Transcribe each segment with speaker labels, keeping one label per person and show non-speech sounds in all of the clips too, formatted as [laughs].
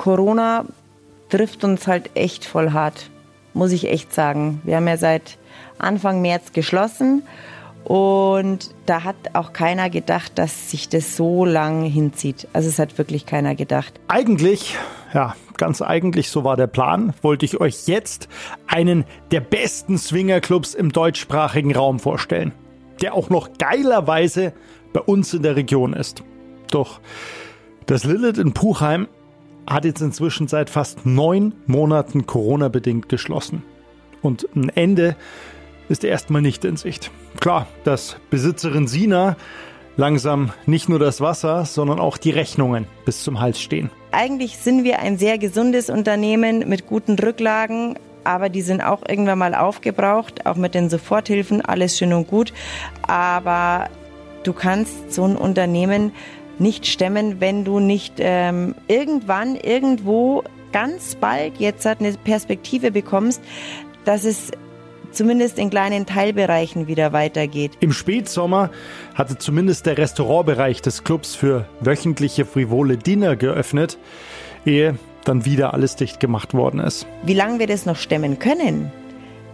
Speaker 1: Corona trifft uns halt echt voll hart, muss ich echt sagen. Wir haben ja seit Anfang März geschlossen und da hat auch keiner gedacht, dass sich das so lang hinzieht. Also es hat wirklich keiner gedacht.
Speaker 2: Eigentlich, ja, ganz eigentlich, so war der Plan, wollte ich euch jetzt einen der besten Swingerclubs im deutschsprachigen Raum vorstellen, der auch noch geilerweise bei uns in der Region ist. Doch das Lilith in Puchheim hat jetzt inzwischen seit fast neun Monaten Corona-bedingt geschlossen. Und ein Ende ist erstmal nicht in Sicht. Klar, dass Besitzerin Sina langsam nicht nur das Wasser, sondern auch die Rechnungen bis zum Hals stehen.
Speaker 1: Eigentlich sind wir ein sehr gesundes Unternehmen mit guten Rücklagen, aber die sind auch irgendwann mal aufgebraucht, auch mit den Soforthilfen, alles schön und gut. Aber du kannst so ein Unternehmen nicht stemmen, wenn du nicht ähm, irgendwann, irgendwo ganz bald jetzt eine Perspektive bekommst, dass es zumindest in kleinen Teilbereichen wieder weitergeht.
Speaker 2: Im Spätsommer hatte zumindest der Restaurantbereich des Clubs für wöchentliche frivole Dinner geöffnet, ehe dann wieder alles dicht gemacht worden ist.
Speaker 1: Wie lange wir das noch stemmen können,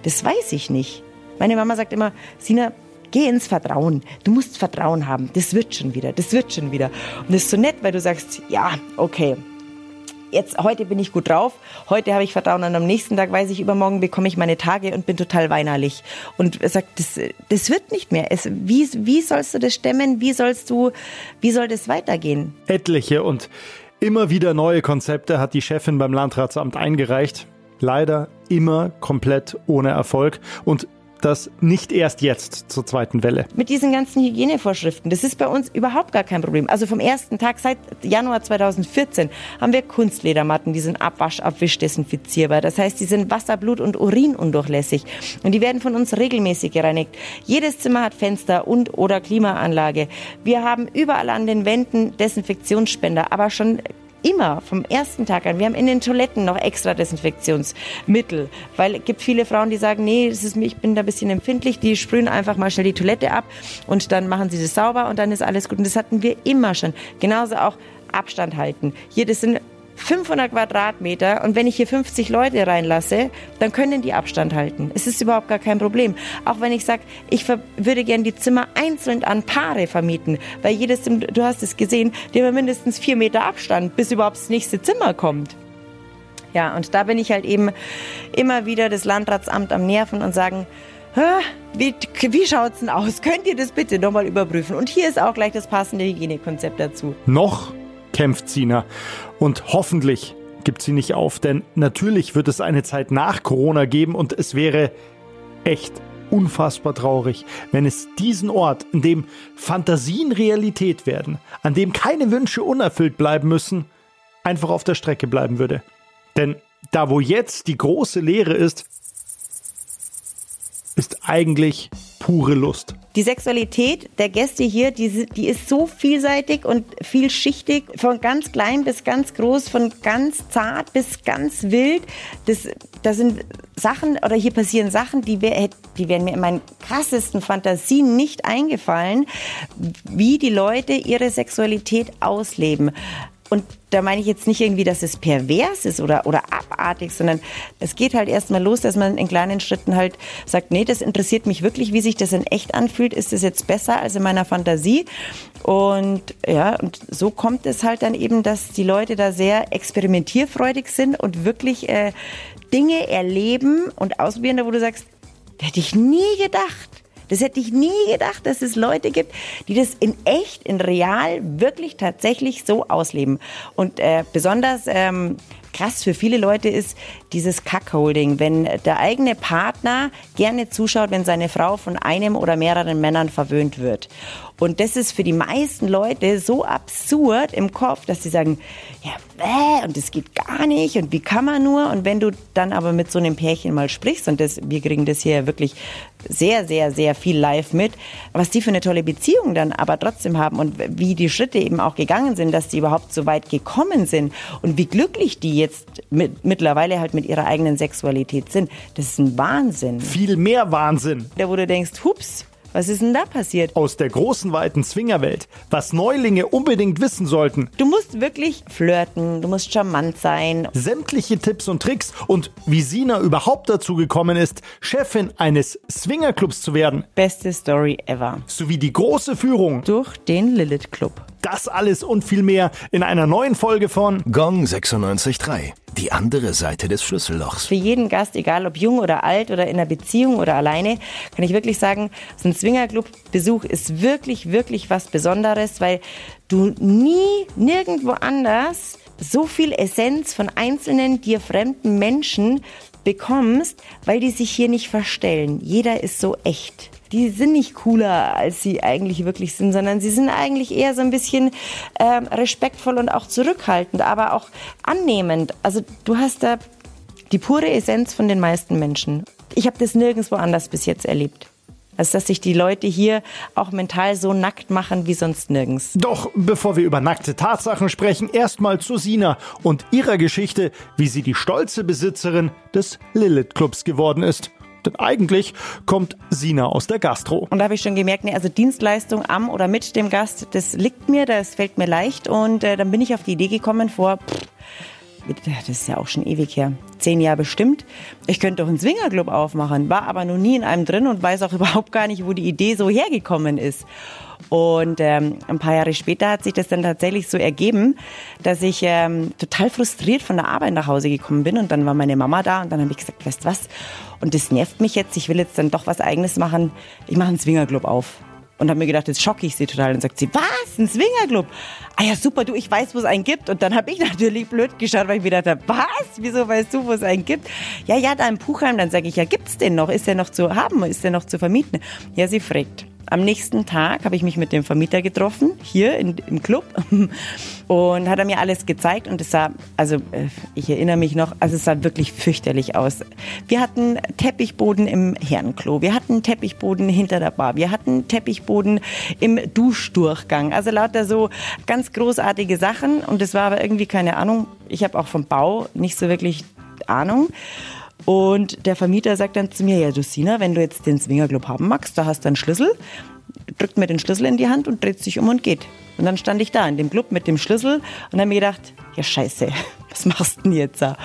Speaker 1: das weiß ich nicht. Meine Mama sagt immer, Sina, geh ins Vertrauen. Du musst Vertrauen haben. Das wird schon wieder, das wird schon wieder. Und das ist so nett, weil du sagst, ja, okay, jetzt heute bin ich gut drauf, heute habe ich Vertrauen und am nächsten Tag weiß ich, übermorgen bekomme ich meine Tage und bin total weinerlich. Und er sagt, das, das wird nicht mehr. Es, wie, wie sollst du das stemmen? Wie sollst du, wie soll das weitergehen?
Speaker 2: Etliche und immer wieder neue Konzepte hat die Chefin beim Landratsamt eingereicht. Leider immer komplett ohne Erfolg. Und das nicht erst jetzt zur zweiten Welle.
Speaker 1: Mit diesen ganzen Hygienevorschriften, das ist bei uns überhaupt gar kein Problem. Also vom ersten Tag seit Januar 2014 haben wir Kunstledermatten, die sind abwasch, abwisch desinfizierbar. Das heißt, die sind Wasser, Blut und Urin undurchlässig und die werden von uns regelmäßig gereinigt. Jedes Zimmer hat Fenster und oder Klimaanlage. Wir haben überall an den Wänden Desinfektionsspender, aber schon immer vom ersten Tag an. Wir haben in den Toiletten noch extra Desinfektionsmittel, weil es gibt viele Frauen, die sagen, nee, das ist, ich bin da ein bisschen empfindlich, die sprühen einfach mal schnell die Toilette ab und dann machen sie das sauber und dann ist alles gut. Und das hatten wir immer schon. Genauso auch Abstand halten. Hier, das sind 500 Quadratmeter und wenn ich hier 50 Leute reinlasse, dann können die Abstand halten. Es ist überhaupt gar kein Problem. Auch wenn ich sage, ich würde gerne die Zimmer einzeln an Paare vermieten, weil jedes du hast es gesehen, die haben mindestens vier Meter Abstand, bis überhaupt das nächste Zimmer kommt. Ja, und da bin ich halt eben immer wieder das Landratsamt am Nerven und sagen, wie, wie schaut's denn aus? Könnt ihr das bitte nochmal überprüfen? Und hier ist auch gleich das passende Hygienekonzept dazu.
Speaker 2: Noch kämpft Sina. Und hoffentlich gibt sie nicht auf, denn natürlich wird es eine Zeit nach Corona geben und es wäre echt unfassbar traurig, wenn es diesen Ort, in dem Fantasien Realität werden, an dem keine Wünsche unerfüllt bleiben müssen, einfach auf der Strecke bleiben würde. Denn da, wo jetzt die große Leere ist, ist eigentlich pure Lust.
Speaker 1: Die Sexualität der Gäste hier, die, die ist so vielseitig und vielschichtig, von ganz klein bis ganz groß, von ganz zart bis ganz wild. Das, das sind Sachen, oder hier passieren Sachen, die, wär, die wären mir in meinen krassesten Fantasien nicht eingefallen, wie die Leute ihre Sexualität ausleben. Und da meine ich jetzt nicht irgendwie, dass es pervers ist oder, oder abartig, sondern es geht halt erstmal los, dass man in kleinen Schritten halt sagt, nee, das interessiert mich wirklich, wie sich das in echt anfühlt. Ist das jetzt besser als in meiner Fantasie? Und ja, und so kommt es halt dann eben, dass die Leute da sehr experimentierfreudig sind und wirklich äh, Dinge erleben und ausprobieren, wo du sagst, hätte ich nie gedacht. Das hätte ich nie gedacht, dass es Leute gibt, die das in echt, in real, wirklich tatsächlich so ausleben. Und äh, besonders ähm, krass für viele Leute ist dieses Cuckolding, wenn der eigene Partner gerne zuschaut, wenn seine Frau von einem oder mehreren Männern verwöhnt wird. Und das ist für die meisten Leute so absurd im Kopf, dass sie sagen, ja, bäh, und das geht gar nicht und wie kann man nur? Und wenn du dann aber mit so einem Pärchen mal sprichst, und das, wir kriegen das hier wirklich sehr, sehr, sehr viel live mit, was die für eine tolle Beziehung dann aber trotzdem haben und wie die Schritte eben auch gegangen sind, dass die überhaupt so weit gekommen sind und wie glücklich die jetzt mit, mittlerweile halt mit ihrer eigenen Sexualität sind, das ist ein Wahnsinn.
Speaker 2: Viel mehr Wahnsinn.
Speaker 1: Da wo du denkst, hups, Was ist denn da passiert?
Speaker 2: Aus der großen, weiten Swingerwelt. Was Neulinge unbedingt wissen sollten.
Speaker 1: Du musst wirklich flirten, du musst charmant sein.
Speaker 2: Sämtliche Tipps und Tricks und wie Sina überhaupt dazu gekommen ist, Chefin eines Swingerclubs zu werden.
Speaker 1: Beste Story ever.
Speaker 2: Sowie die große Führung.
Speaker 1: Durch den Lilith Club.
Speaker 2: Das alles und viel mehr in einer neuen Folge von
Speaker 3: Gong 96.3. Die andere Seite des Schlüssellochs.
Speaker 1: Für jeden Gast, egal ob jung oder alt oder in einer Beziehung oder alleine, kann ich wirklich sagen, so ein Swingerclub-Besuch ist wirklich, wirklich was Besonderes, weil du nie nirgendwo anders so viel Essenz von einzelnen dir fremden Menschen bekommst, weil die sich hier nicht verstellen. Jeder ist so echt die sind nicht cooler, als sie eigentlich wirklich sind, sondern sie sind eigentlich eher so ein bisschen äh, respektvoll und auch zurückhaltend, aber auch annehmend. Also du hast da die pure Essenz von den meisten Menschen. Ich habe das nirgendwo anders bis jetzt erlebt. Also, dass sich die Leute hier auch mental so nackt machen wie sonst nirgends.
Speaker 2: Doch bevor wir über nackte Tatsachen sprechen, erstmal zu Sina und ihrer Geschichte, wie sie die stolze Besitzerin des Lilith Clubs geworden ist. Denn eigentlich kommt Sina aus der Gastro.
Speaker 1: Und da habe ich schon gemerkt, nee, also Dienstleistung am oder mit dem Gast, das liegt mir, das fällt mir leicht. Und äh, dann bin ich auf die Idee gekommen vor, pff, das ist ja auch schon ewig her, zehn Jahre bestimmt. Ich könnte doch einen Swingerclub aufmachen, war aber noch nie in einem drin und weiß auch [laughs] überhaupt gar nicht, wo die Idee so hergekommen ist. Und ähm, ein paar Jahre später hat sich das dann tatsächlich so ergeben, dass ich ähm, total frustriert von der Arbeit nach Hause gekommen bin und dann war meine Mama da und dann habe ich gesagt, weißt was? Und das nervt mich jetzt, ich will jetzt dann doch was eigenes machen. Ich mache einen Swingerclub auf. Und habe mir gedacht, jetzt schocke ich sie total. Und sagt sie, was, ein Swingerclub? Ah ja, super, du, ich weiß, wo es einen gibt. Und dann habe ich [laughs] natürlich blöd geschaut, weil ich mir gedacht habe, was, wieso weißt du, wo es einen gibt? Ja, ja, da im Puchheim. Dann sage ich, ja, gibt's den noch? Ist der noch zu haben? Ist der noch zu vermieten? Ja, sie fragt. Am nächsten Tag habe ich mich mit dem Vermieter getroffen, hier in, im Club. [laughs] Und hat er mir alles gezeigt und es sah, also äh, ich erinnere mich noch, also es sah wirklich fürchterlich aus. Wir hatten Teppichboden im Herrenklo, wir hatten Teppichboden hinter der Bar, wir hatten Teppichboden im Duschdurchgang. Also lauter so ganz großartige Sachen und es war aber irgendwie keine Ahnung. Ich habe auch vom Bau nicht so wirklich Ahnung. Und der Vermieter sagt dann zu mir, ja, Lucina, wenn du jetzt den Swingerclub haben magst, da hast du einen Schlüssel, drückt mir den Schlüssel in die Hand und dreht sich um und geht. Und dann stand ich da in dem Club mit dem Schlüssel und habe mir gedacht, ja scheiße, [laughs] was machst du denn jetzt da?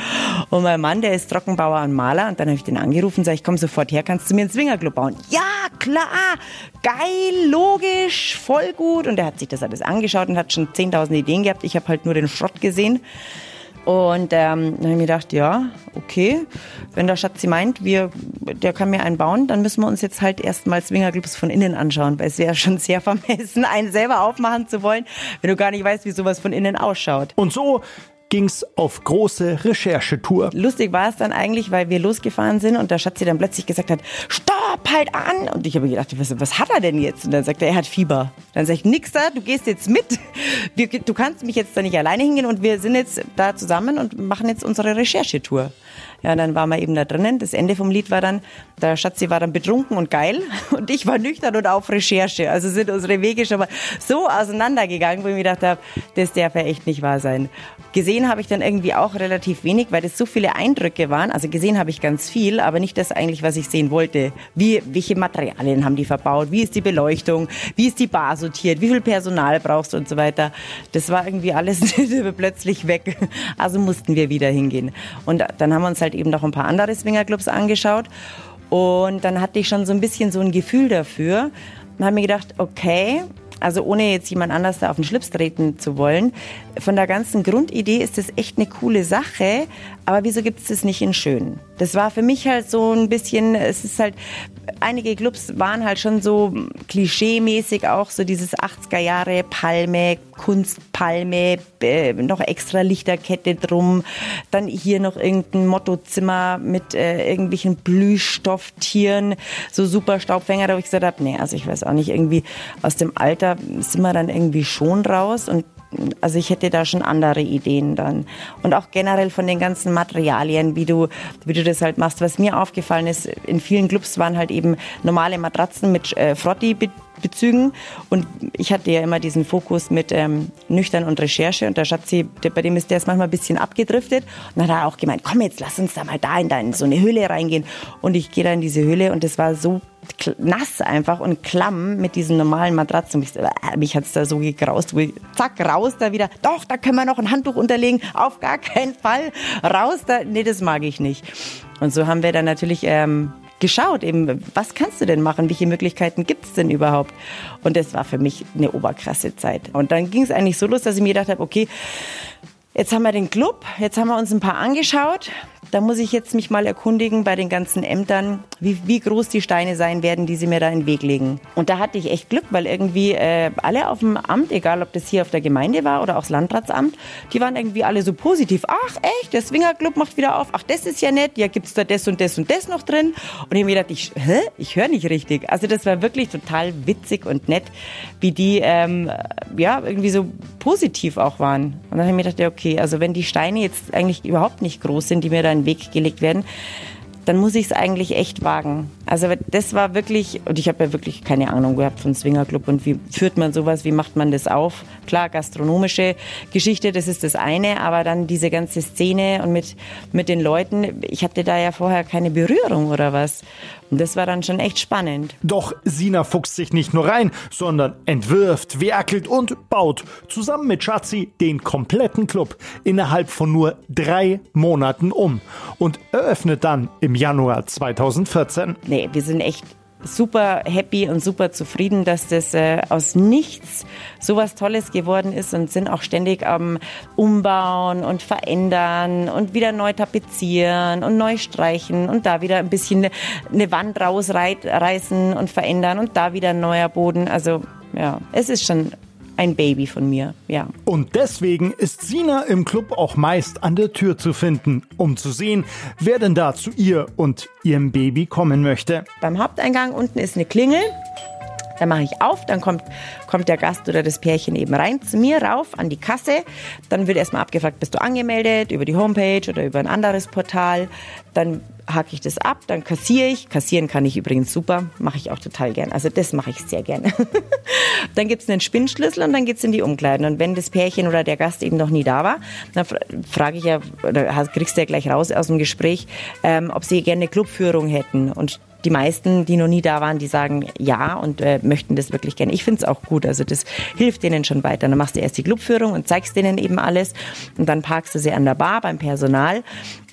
Speaker 1: Und mein Mann, der ist Trockenbauer und Maler und dann habe ich den angerufen und sage, ich komme sofort her, kannst du mir einen Swingerclub bauen? Ja, klar, geil, logisch, voll gut. Und er hat sich das alles angeschaut und hat schon 10.000 Ideen gehabt. Ich habe halt nur den Schrott gesehen. Und ähm, dann habe ich mir gedacht, ja, okay, wenn der Schatzi meint, wir, der kann mir einen bauen, dann müssen wir uns jetzt halt erstmal Swingerclubs von innen anschauen, weil es wäre schon sehr vermessen, einen selber aufmachen zu wollen, wenn du gar nicht weißt, wie sowas von innen ausschaut.
Speaker 2: Und so ging's auf große Recherchetour.
Speaker 1: Lustig war es dann eigentlich, weil wir losgefahren sind und der Schatzi dann plötzlich gesagt hat, stopp, halt an. Und ich habe gedacht, was, was, hat er denn jetzt? Und dann sagt er, er hat Fieber. Dann sage ich, nix da, du gehst jetzt mit. [laughs] Wir, du kannst mich jetzt da nicht alleine hingehen und wir sind jetzt da zusammen und machen jetzt unsere Recherchetour. Ja, dann waren wir eben da drinnen. Das Ende vom Lied war dann, der Schatzi war dann betrunken und geil [laughs] und ich war nüchtern und auf Recherche. Also sind unsere Wege schon mal so auseinandergegangen, wo ich mir gedacht habe, das darf ja echt nicht wahr sein. Gesehen habe ich dann irgendwie auch relativ wenig, weil das so viele Eindrücke waren. Also gesehen habe ich ganz viel, aber nicht das eigentlich, was ich sehen wollte. Wie, welche Materialien haben die verbaut? Wie ist die Beleuchtung? Wie ist die Bar sortiert? Wie viel Personal brauchst du und so weiter? Das war irgendwie alles [laughs] plötzlich weg. Also mussten wir wieder hingehen. Und dann haben wir uns halt eben noch ein paar andere Swingerclubs angeschaut. Und dann hatte ich schon so ein bisschen so ein Gefühl dafür. Und habe mir gedacht, okay, also ohne jetzt jemand anders da auf den Schlips treten zu wollen, von der ganzen Grundidee ist das echt eine coole Sache, aber wieso gibt es das nicht in schön? Das war für mich halt so ein bisschen, es ist halt, einige Clubs waren halt schon so klischee-mäßig auch so dieses 80er Jahre Palme, Kunstpalme, äh, noch extra Lichterkette drum, dann hier noch irgendein Mottozimmer mit äh, irgendwelchen Blühstofftieren, so super Staubfänger, da habe ich gesagt habe, nee, also ich weiß auch nicht, irgendwie aus dem Alter sind wir dann irgendwie schon raus und also ich hätte da schon andere Ideen dann. Und auch generell von den ganzen Materialien, wie du, wie du das halt machst. Was mir aufgefallen ist, in vielen Clubs waren halt eben normale Matratzen mit äh, Frotti Bezügen. Und ich hatte ja immer diesen Fokus mit ähm, Nüchtern und Recherche. Und der Schatzi, der, bei dem ist der ist manchmal ein bisschen abgedriftet. Und dann hat er auch gemeint, komm jetzt, lass uns da mal da in, da in so eine Höhle reingehen. Und ich gehe da in diese Höhle und es war so nass einfach und klamm mit diesen normalen Matratzen. Mich, äh, mich hat's da so gegraust. Zack, raus da wieder. Doch, da können wir noch ein Handtuch unterlegen. Auf gar keinen Fall. Raus da. Nee, das mag ich nicht. Und so haben wir dann natürlich ähm, geschaut, eben, was kannst du denn machen? Welche Möglichkeiten gibt's denn überhaupt? Und das war für mich eine oberkrasse Zeit. Und dann ging es eigentlich so los, dass ich mir gedacht habe, okay, Jetzt haben wir den Club, jetzt haben wir uns ein paar angeschaut. Da muss ich jetzt mich mal erkundigen bei den ganzen Ämtern, wie, wie groß die Steine sein werden, die sie mir da in den Weg legen. Und da hatte ich echt Glück, weil irgendwie äh, alle auf dem Amt, egal ob das hier auf der Gemeinde war oder aufs Landratsamt, die waren irgendwie alle so positiv. Ach echt, der Swingerclub macht wieder auf. Ach, das ist ja nett. Ja, gibt's da das und das und das noch drin? Und ich mir gedacht, ich, ich höre nicht richtig. Also das war wirklich total witzig und nett, wie die ähm, ja irgendwie so positiv auch waren. Und dann habe ich mir gedacht, okay, also wenn die Steine jetzt eigentlich überhaupt nicht groß sind, die mir da in Weg gelegt werden, dann muss ich es eigentlich echt wagen. Also das war wirklich, und ich habe ja wirklich keine Ahnung gehabt von Swingerclub und wie führt man sowas, wie macht man das auf? Klar, gastronomische Geschichte, das ist das eine, aber dann diese ganze Szene und mit, mit den Leuten, ich hatte da ja vorher keine Berührung oder was. Und das war dann schon echt spannend.
Speaker 2: Doch Sina fuchst sich nicht nur rein, sondern entwirft, werkelt und baut zusammen mit Schatzi den kompletten Club innerhalb von nur drei Monaten um und eröffnet dann im Januar 2014.
Speaker 1: Nee, wir sind echt super happy und super zufrieden, dass das äh, aus nichts so was Tolles geworden ist und sind auch ständig am Umbauen und Verändern und wieder neu tapezieren und neu streichen und da wieder ein bisschen eine Wand rausreißen und verändern und da wieder ein neuer Boden. Also ja, es ist schon ein Baby von mir, ja.
Speaker 2: Und deswegen ist Sina im Club auch meist an der Tür zu finden, um zu sehen, wer denn da zu ihr und ihrem Baby kommen möchte.
Speaker 1: Beim Haupteingang unten ist eine Klingel. Dann mache ich auf, dann kommt, kommt der Gast oder das Pärchen eben rein zu mir rauf an die Kasse. Dann wird erstmal abgefragt, bist du angemeldet über die Homepage oder über ein anderes Portal. Dann hake ich das ab, dann kassiere ich. Kassieren kann ich übrigens super, mache ich auch total gern. Also das mache ich sehr gerne. [laughs] dann gibt es einen Spinnschlüssel und dann geht es in die Umkleiden. Und wenn das Pärchen oder der Gast eben noch nie da war, dann frage ich ja, oder kriegst du ja gleich raus aus dem Gespräch, ähm, ob sie gerne eine Clubführung hätten. Und die meisten, die noch nie da waren, die sagen ja und äh, möchten das wirklich gerne. Ich finde es auch gut. Also das hilft denen schon weiter. Dann machst du erst die Clubführung und zeigst denen eben alles und dann parkst du sie an der Bar beim Personal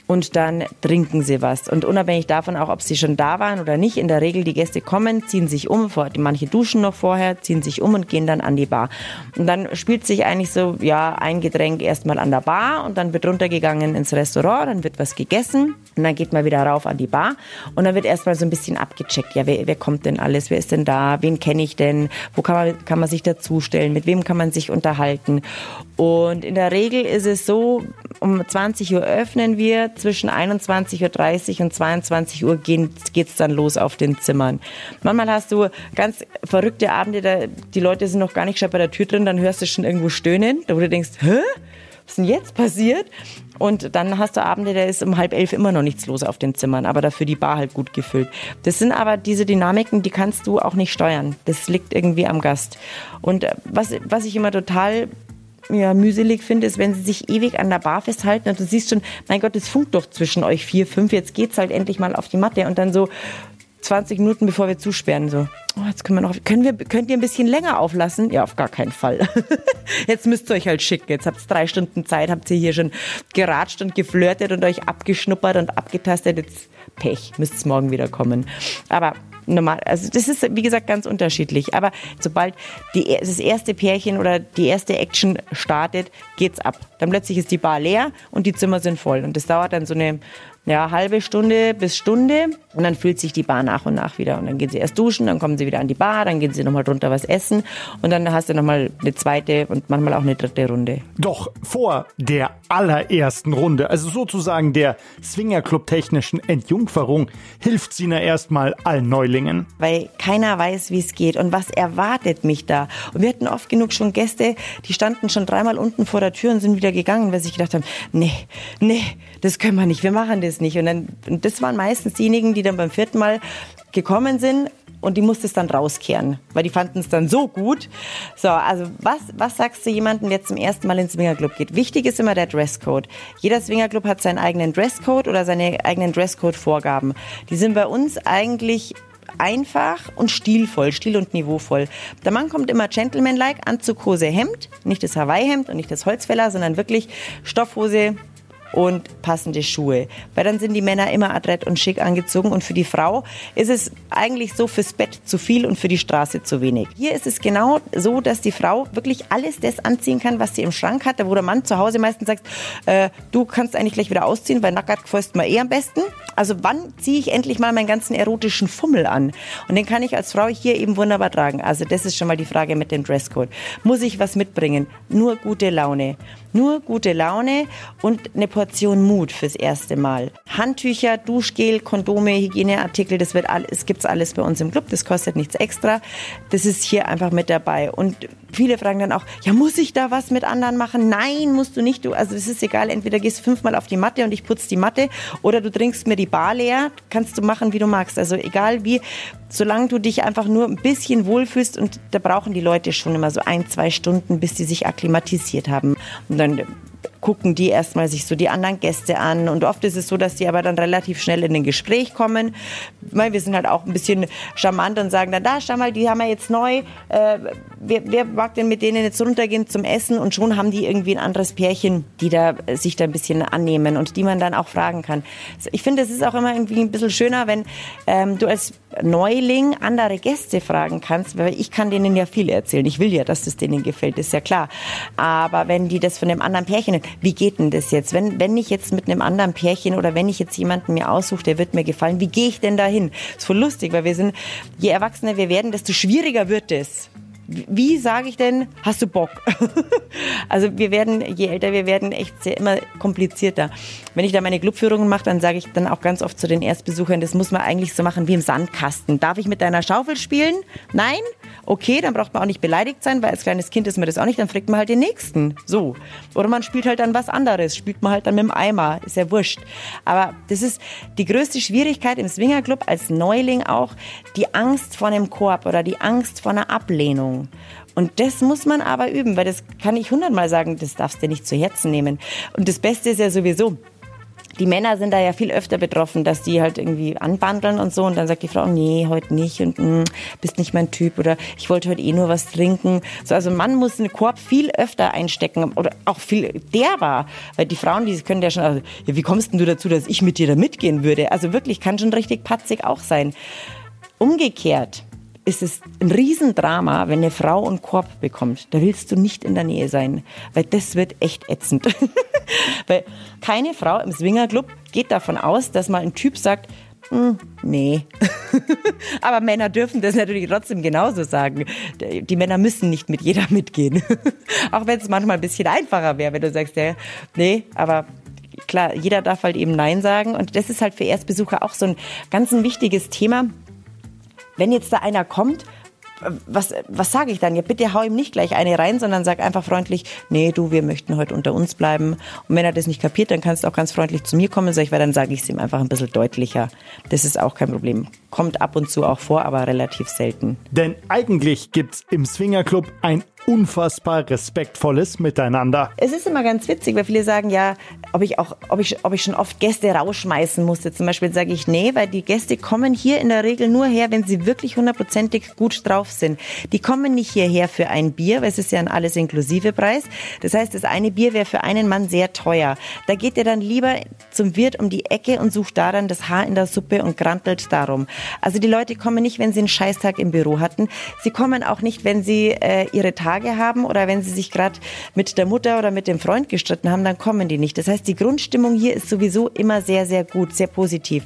Speaker 1: und dann trinken sie was. Und unabhängig davon auch, ob sie schon da waren oder nicht, in der Regel die Gäste kommen, ziehen sich um, manche duschen noch vorher, ziehen sich um und gehen dann an die Bar. Und dann spielt sich eigentlich so, ja, ein Getränk erstmal an der Bar und dann wird runtergegangen ins Restaurant, dann wird was gegessen und dann geht man wieder rauf an die Bar und dann wird erstmal so ein bisschen abgecheckt, ja, wer, wer kommt denn alles, wer ist denn da, wen kenne ich denn, wo kann man, kann man sich dazustellen, mit wem kann man sich unterhalten. Und in der Regel ist es so, um 20 Uhr öffnen wir, zwischen 21.30 Uhr und 22 Uhr geht es dann los auf den Zimmern. Manchmal hast du ganz verrückte Abende, da, die Leute sind noch gar nicht schon bei der Tür drin, dann hörst du schon irgendwo stöhnen, wo du denkst, hä? Was ist denn jetzt passiert? Und dann hast du Abende, da ist um halb elf immer noch nichts los auf den Zimmern, aber dafür die Bar halt gut gefüllt. Das sind aber diese Dynamiken, die kannst du auch nicht steuern. Das liegt irgendwie am Gast. Und äh, was, was ich immer total ja, mühselig finde, ist, wenn sie sich ewig an der Bar festhalten und du siehst schon, mein Gott, es funkt doch zwischen euch vier, fünf, jetzt geht's halt endlich mal auf die Matte und dann so 20 Minuten bevor wir zusperren, so, oh, jetzt können wir noch, können wir, könnt ihr ein bisschen länger auflassen? Ja, auf gar keinen Fall. [laughs] jetzt müsst ihr euch halt schicken. Jetzt habt ihr drei Stunden Zeit, habt ihr hier schon geratscht und geflirtet und euch abgeschnuppert und abgetastet. Jetzt Pech, müsst ihr morgen wieder kommen. Aber normal, also das ist wie gesagt ganz unterschiedlich. Aber sobald die, das erste Pärchen oder die erste Action startet, geht's ab. Dann plötzlich ist die Bar leer und die Zimmer sind voll. Und das dauert dann so eine ja, halbe Stunde bis Stunde und dann füllt sich die Bar nach und nach wieder. Und dann gehen sie erst duschen, dann kommen sie wieder an die Bar, dann gehen sie nochmal drunter was essen und dann hast du nochmal eine zweite und manchmal auch eine dritte Runde.
Speaker 2: Doch vor der allerersten Runde, also sozusagen der Swingerclub technischen Entjungferung, hilft Sina erstmal allen Neulingen.
Speaker 1: Weil keiner weiß, wie es geht und was erwartet mich da. Und wir hatten oft genug schon Gäste, die standen schon dreimal unten vor der Tür und sind wieder gegangen, weil sie gedacht haben, nee, nee, das können wir nicht, wir machen das nicht. Und, dann, und das waren meistens diejenigen, die dann beim vierten Mal gekommen sind und die musste es dann rauskehren, weil die fanden es dann so gut. So, also was, was sagst du jemandem, der zum ersten Mal ins Swingerclub geht? Wichtig ist immer der Dresscode. Jeder Swingerclub hat seinen eigenen Dresscode oder seine eigenen Dresscode-Vorgaben. Die sind bei uns eigentlich einfach und stilvoll, stil- und niveauvoll. Der Mann kommt immer gentleman-like, Anzug, Hose, Hemd, nicht das Hawaii-Hemd und nicht das Holzfäller, sondern wirklich Stoffhose, und passende Schuhe. Weil dann sind die Männer immer adrett und schick angezogen und für die Frau ist es eigentlich so fürs Bett zu viel und für die Straße zu wenig. Hier ist es genau so, dass die Frau wirklich alles das anziehen kann, was sie im Schrank hat, wo der Mann zu Hause meistens sagt, äh, du kannst eigentlich gleich wieder ausziehen, weil nackert gefällst mir eh am besten. Also wann ziehe ich endlich mal meinen ganzen erotischen Fummel an? Und den kann ich als Frau hier eben wunderbar tragen. Also das ist schon mal die Frage mit dem Dresscode. Muss ich was mitbringen? Nur gute Laune. Nur gute Laune und eine Portion Mut fürs erste Mal. Handtücher, Duschgel, Kondome, Hygieneartikel, das wird alles, gibt's alles bei uns im Club. Das kostet nichts extra. Das ist hier einfach mit dabei. Und viele fragen dann auch, ja, muss ich da was mit anderen machen? Nein, musst du nicht. Du, also es ist egal, entweder gehst du fünfmal auf die Matte und ich putze die Matte oder du trinkst mir die Bar leer. Kannst du machen, wie du magst. Also egal wie, solange du dich einfach nur ein bisschen wohlfühlst und da brauchen die Leute schon immer so ein, zwei Stunden, bis sie sich akklimatisiert haben. Und dann gucken die erstmal sich so die anderen Gäste an. Und oft ist es so, dass die aber dann relativ schnell in ein Gespräch kommen. Wir sind halt auch ein bisschen charmant und sagen dann, da, schau mal, die haben wir jetzt neu. Äh, wer, wer mag denn mit denen jetzt runtergehen zum Essen? Und schon haben die irgendwie ein anderes Pärchen, die da sich da ein bisschen annehmen und die man dann auch fragen kann. Ich finde, es ist auch immer irgendwie ein bisschen schöner, wenn ähm, du als Neuling andere Gäste fragen kannst, weil ich kann denen ja viel erzählen. Ich will ja, dass es denen gefällt, ist ja klar. Aber wenn die das von einem anderen Pärchen, wie geht denn das jetzt? Wenn, wenn ich jetzt mit einem anderen Pärchen oder wenn ich jetzt jemanden mir aussuche, der wird mir gefallen, wie gehe ich denn da hin? Ist voll lustig, weil wir sind, je erwachsener wir werden, desto schwieriger wird es wie sage ich denn, hast du Bock? [laughs] also wir werden, je älter wir werden, echt sehr immer komplizierter. Wenn ich da meine Clubführungen mache, dann sage ich dann auch ganz oft zu den Erstbesuchern, das muss man eigentlich so machen wie im Sandkasten. Darf ich mit deiner Schaufel spielen? Nein? Okay, dann braucht man auch nicht beleidigt sein, weil als kleines Kind ist man das auch nicht, dann fragt man halt den Nächsten. So. Oder man spielt halt dann was anderes, spielt man halt dann mit dem Eimer, ist ja wurscht. Aber das ist die größte Schwierigkeit im Swingerclub als Neuling auch, die Angst vor einem Korb oder die Angst vor einer Ablehnung. Und das muss man aber üben, weil das kann ich hundertmal sagen, das darfst du nicht zu Herzen nehmen. Und das Beste ist ja sowieso, die Männer sind da ja viel öfter betroffen, dass die halt irgendwie anbandeln und so und dann sagt die Frau, nee, heute nicht und mh, bist nicht mein Typ oder ich wollte heute eh nur was trinken. So, also man muss einen Korb viel öfter einstecken oder auch viel derber, weil die Frauen, die können ja schon, also, ja, wie kommst denn du dazu, dass ich mit dir da mitgehen würde? Also wirklich, kann schon richtig patzig auch sein. Umgekehrt, ist es ein Riesendrama, wenn eine Frau einen Korb bekommt. Da willst du nicht in der Nähe sein, weil das wird echt ätzend. [laughs] weil keine Frau im Swingerclub geht davon aus, dass mal ein Typ sagt, hm, nee. [laughs] Aber Männer dürfen das natürlich trotzdem genauso sagen. Die Männer müssen nicht mit jeder mitgehen. [laughs] Auch wenn es manchmal ein bisschen einfacher wäre, wenn du sagst, ja, nee, aber klar, jeder darf halt eben Nein sagen. Und das ist halt für Erstbesucher auch so ein ganz ein wichtiges Thema wenn jetzt da einer kommt, was, was sage ich dann? Ja, bitte hau ihm nicht gleich eine rein, sondern sag einfach freundlich, nee, du, wir möchten heute unter uns bleiben. Und wenn er das nicht kapiert, dann kannst du auch ganz freundlich zu mir kommen, sag ich, weil dann sage ich es ihm einfach ein bisschen deutlicher. Das ist auch kein Problem. Kommt ab und zu auch vor, aber relativ selten.
Speaker 2: Denn eigentlich gibt's im Swingerclub ein unfassbar respektvolles Miteinander.
Speaker 1: Es ist immer ganz witzig, weil viele sagen ja, ob ich auch, ob ich, ob ich schon oft Gäste rausschmeißen musste. Zum Beispiel sage ich nee, weil die Gäste kommen hier in der Regel nur her, wenn sie wirklich hundertprozentig gut drauf sind. Die kommen nicht hierher für ein Bier, weil es ist ja ein alles inklusive Preis. Das heißt, das eine Bier wäre für einen Mann sehr teuer. Da geht er dann lieber zum Wirt um die Ecke und sucht daran das Haar in der Suppe und grantelt darum. Also die Leute kommen nicht, wenn sie einen Scheißtag im Büro hatten. Sie kommen auch nicht, wenn sie äh, ihre Tage Tage haben oder wenn sie sich gerade mit der Mutter oder mit dem Freund gestritten haben, dann kommen die nicht. Das heißt, die Grundstimmung hier ist sowieso immer sehr, sehr gut, sehr positiv.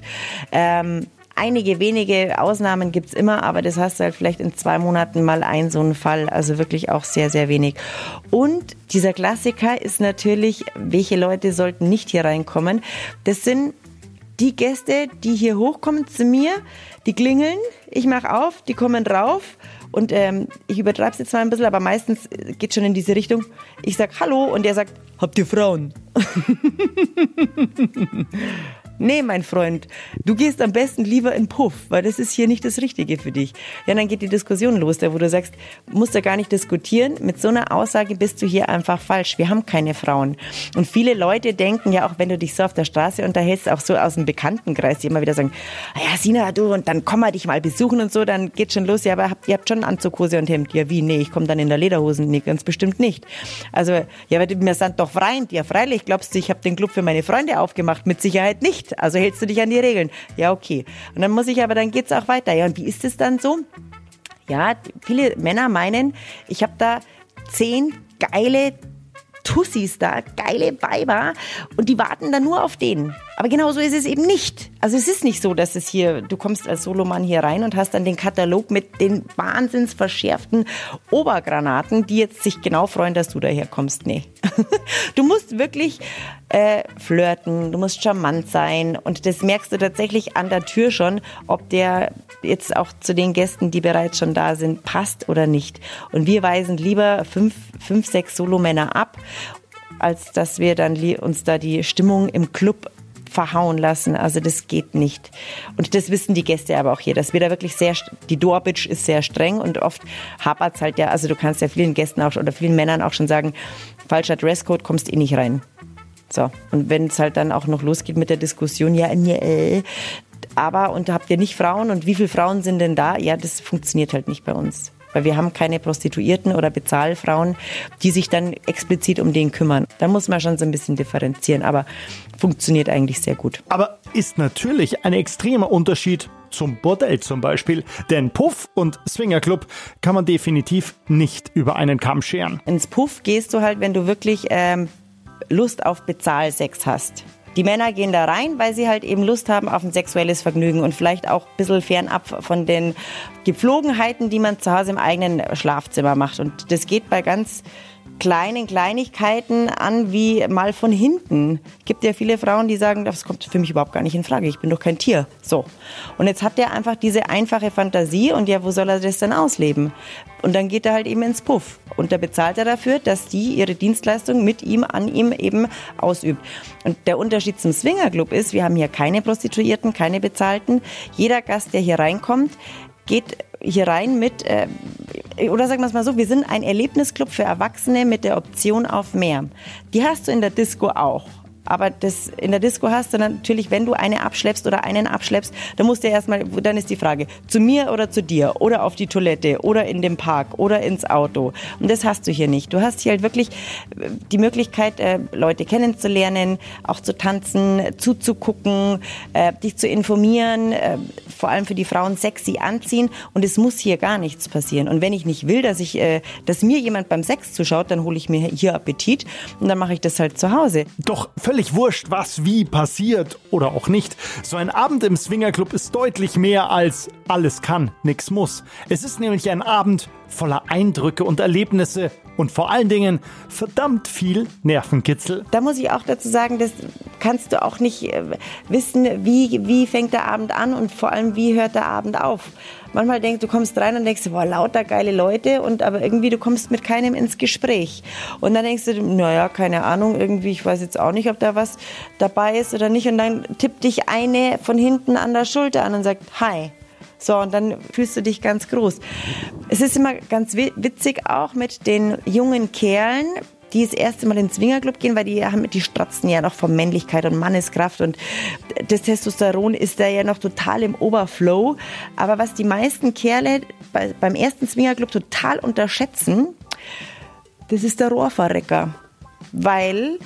Speaker 1: Ähm, einige wenige Ausnahmen gibt's immer, aber das hast du halt vielleicht in zwei Monaten mal ein so einen Fall. Also wirklich auch sehr, sehr wenig. Und dieser Klassiker ist natürlich, welche Leute sollten nicht hier reinkommen? Das sind die Gäste, die hier hochkommen zu mir, die klingeln, ich mache auf, die kommen rauf und ähm, ich übertreibe es jetzt mal ein bisschen, aber meistens geht schon in diese Richtung. Ich sag Hallo und der sagt, habt ihr Frauen? [laughs] nee, mein Freund, du gehst am besten lieber in Puff, weil das ist hier nicht das Richtige für dich. Ja, dann geht die Diskussion los, da wo du sagst, musst du gar nicht diskutieren. Mit so einer Aussage bist du hier einfach falsch. Wir haben keine Frauen. Und viele Leute denken ja auch, wenn du dich so auf der Straße unterhältst, auch so aus dem Bekanntenkreis, die immer wieder sagen, ah ja, Sina, du, und dann komm mal dich mal besuchen und so, dann geht schon los. Ja, aber ihr habt schon Anzughose und Hemd. Ja, wie? Nee, ich komme dann in der Lederhosen. Nee, ganz bestimmt nicht. Also, ja, wir sind doch Freund. Ja, freilich, glaubst du, ich habe den Club für meine Freunde aufgemacht? Mit Sicherheit nicht. Also hältst du dich an die Regeln. Ja, okay. Und dann muss ich aber, dann geht's auch weiter. Ja, und wie ist es dann so? Ja, viele Männer meinen, ich habe da zehn geile Tussis da, geile Weiber und die warten dann nur auf den. Aber genau so ist es eben nicht. Also es ist nicht so, dass es hier, du kommst als Solomann hier rein und hast dann den Katalog mit den wahnsinns verschärften Obergranaten, die jetzt sich genau freuen, dass du daher kommst. Nee. [laughs] Du musst wirklich äh, flirten, du musst charmant sein und das merkst du tatsächlich an der Tür schon, ob der jetzt auch zu den Gästen, die bereits schon da sind, passt oder nicht. Und wir weisen lieber fünf, fünf sechs Solomänner ab als dass wir dann uns da die Stimmung im Club verhauen lassen. Also das geht nicht. Und das wissen die Gäste aber auch hier, dass wir da wirklich sehr, die Doorbitch ist sehr streng und oft hapert es halt ja, also du kannst ja vielen Gästen auch oder vielen Männern auch schon sagen, falscher Dresscode, kommst eh nicht rein. So, und wenn es halt dann auch noch losgeht mit der Diskussion, ja, äh, aber und habt ihr nicht Frauen und wie viele Frauen sind denn da? Ja, das funktioniert halt nicht bei uns. Weil wir haben keine Prostituierten oder Bezahlfrauen, die sich dann explizit um den kümmern. Da muss man schon so ein bisschen differenzieren, aber funktioniert eigentlich sehr gut.
Speaker 2: Aber ist natürlich ein extremer Unterschied zum Bordell zum Beispiel. Denn Puff und Swingerclub kann man definitiv nicht über einen Kamm scheren.
Speaker 1: Ins Puff gehst du halt, wenn du wirklich ähm, Lust auf Bezahlsex hast. Die Männer gehen da rein, weil sie halt eben Lust haben auf ein sexuelles Vergnügen und vielleicht auch ein bisschen fernab von den Gepflogenheiten, die man zu Hause im eigenen Schlafzimmer macht. Und das geht bei ganz kleinen Kleinigkeiten an wie mal von hinten. Gibt ja viele Frauen, die sagen, das kommt für mich überhaupt gar nicht in Frage. Ich bin doch kein Tier. So. Und jetzt hat der einfach diese einfache Fantasie und ja, wo soll er das denn ausleben? Und dann geht er halt eben ins Puff. Und da bezahlt er dafür, dass die ihre Dienstleistung mit ihm, an ihm eben ausübt. Und der Unterschied zum Swingerclub ist, wir haben hier keine Prostituierten, keine Bezahlten. Jeder Gast, der hier reinkommt, geht hier rein mit, äh, oder sagen wir es mal so, wir sind ein Erlebnisclub für Erwachsene mit der Option auf mehr. Die hast du in der Disco auch. Aber das in der Disco hast du natürlich, wenn du eine abschleppst oder einen abschleppst, dann musst du erstmal, dann ist die Frage, zu mir oder zu dir oder auf die Toilette oder in den Park oder ins Auto. Und das hast du hier nicht. Du hast hier halt wirklich äh, die Möglichkeit, äh, Leute kennenzulernen, auch zu tanzen, zuzugucken, äh, dich zu informieren, vor allem für die Frauen sexy anziehen. Und es muss hier gar nichts passieren. Und wenn ich nicht will, dass ich, dass mir jemand beim Sex zuschaut, dann hole ich mir hier Appetit und dann mache ich das halt zu Hause.
Speaker 2: Doch völlig wurscht, was wie passiert oder auch nicht. So ein Abend im Swingerclub ist deutlich mehr als alles kann, nix muss. Es ist nämlich ein Abend voller Eindrücke und Erlebnisse und vor allen Dingen verdammt viel Nervenkitzel.
Speaker 1: Da muss ich auch dazu sagen, das kannst du auch nicht äh, wissen, wie, wie fängt der Abend an und vor allem, wie hört der Abend auf. Manchmal denkst du, kommst rein und denkst, boah, lauter geile Leute und aber irgendwie du kommst mit keinem ins Gespräch. Und dann denkst du, naja, keine Ahnung, irgendwie, ich weiß jetzt auch nicht, ob da was dabei ist oder nicht. Und dann tippt dich eine von hinten an der Schulter an und sagt, hi. So, und dann fühlst du dich ganz groß. Es ist immer ganz witzig auch mit den jungen Kerlen, die das erste Mal in den Swingerclub gehen, weil die haben, die stratzen ja noch von Männlichkeit und Manneskraft und das Testosteron ist da ja noch total im Oberflow. Aber was die meisten Kerle bei, beim ersten Swingerclub total unterschätzen, das ist der Rohrverrecker. Weil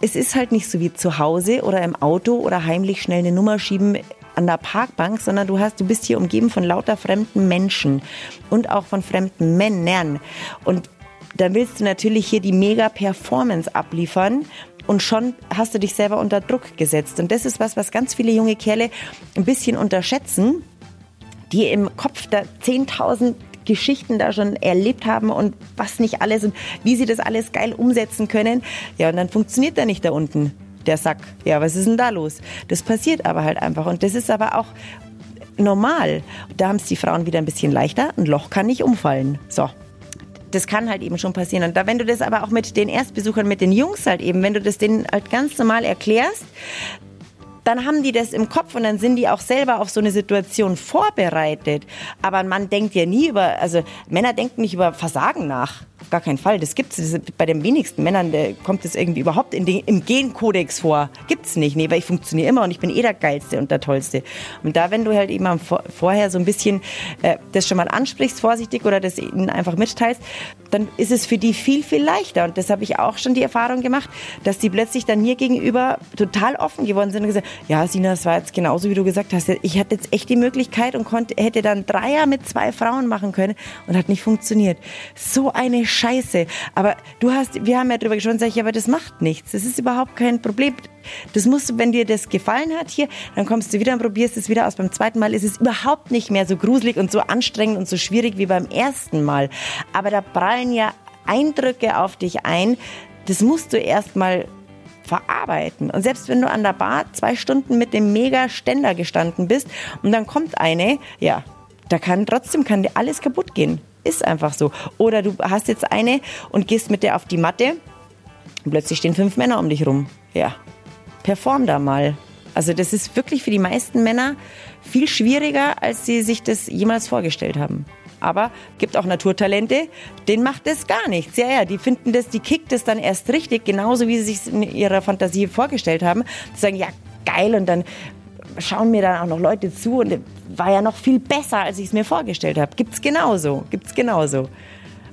Speaker 1: es ist halt nicht so wie zu Hause oder im Auto oder heimlich schnell eine Nummer schieben an der Parkbank, sondern du hast, du bist hier umgeben von lauter fremden Menschen und auch von fremden Männern. Und dann willst du natürlich hier die Mega-Performance abliefern und schon hast du dich selber unter Druck gesetzt. Und das ist was, was ganz viele junge Kerle ein bisschen unterschätzen, die im Kopf da 10.000 Geschichten da schon erlebt haben und was nicht alles und wie sie das alles geil umsetzen können. Ja, und dann funktioniert da nicht da unten der Sack. Ja, was ist denn da los? Das passiert aber halt einfach. Und das ist aber auch normal. Da haben es die Frauen wieder ein bisschen leichter. Ein Loch kann nicht umfallen. So. Das kann halt eben schon passieren. Und da, wenn du das aber auch mit den Erstbesuchern, mit den Jungs halt eben, wenn du das denen halt ganz normal erklärst, dann haben die das im Kopf und dann sind die auch selber auf so eine Situation vorbereitet. Aber ein Mann denkt ja nie über, also Männer denken nicht über Versagen nach. Auf gar keinen Fall. Das gibt es bei den wenigsten Männern, kommt es irgendwie überhaupt in den, im Genkodex vor. Gibt es nicht. Nee, weil ich funktioniere immer und ich bin eh der Geilste und der Tollste. Und da, wenn du halt eben vorher so ein bisschen äh, das schon mal ansprichst, vorsichtig oder das ihnen einfach mitteilst, dann ist es für die viel, viel leichter. Und das habe ich auch schon die Erfahrung gemacht, dass die plötzlich dann mir gegenüber total offen geworden sind und gesagt, ja, Sina, das war jetzt genauso, wie du gesagt hast. Ich hatte jetzt echt die Möglichkeit und konnte, hätte dann Dreier mit zwei Frauen machen können und hat nicht funktioniert. So eine Scheiße. Aber du hast, wir haben ja drüber gesprochen, sag ich, aber das macht nichts. Das ist überhaupt kein Problem. Das musst du, wenn dir das gefallen hat hier, dann kommst du wieder und probierst es wieder aus. Beim zweiten Mal ist es überhaupt nicht mehr so gruselig und so anstrengend und so schwierig wie beim ersten Mal. Aber da prallen ja Eindrücke auf dich ein. Das musst du erstmal verarbeiten. Und selbst wenn du an der Bar zwei Stunden mit dem Mega-Ständer gestanden bist und dann kommt eine, ja, da kann trotzdem kann dir alles kaputt gehen. Ist einfach so. Oder du hast jetzt eine und gehst mit der auf die Matte und plötzlich stehen fünf Männer um dich rum. Ja, perform da mal. Also das ist wirklich für die meisten Männer viel schwieriger, als sie sich das jemals vorgestellt haben. Aber gibt auch Naturtalente, denen macht das gar nichts. Ja, ja, die finden das, die kickt das dann erst richtig, genauso wie sie sich in ihrer Fantasie vorgestellt haben. Die sagen, ja, geil, und dann schauen mir dann auch noch Leute zu und war ja noch viel besser, als ich es mir vorgestellt habe. Gibt's genauso, gibt's genauso.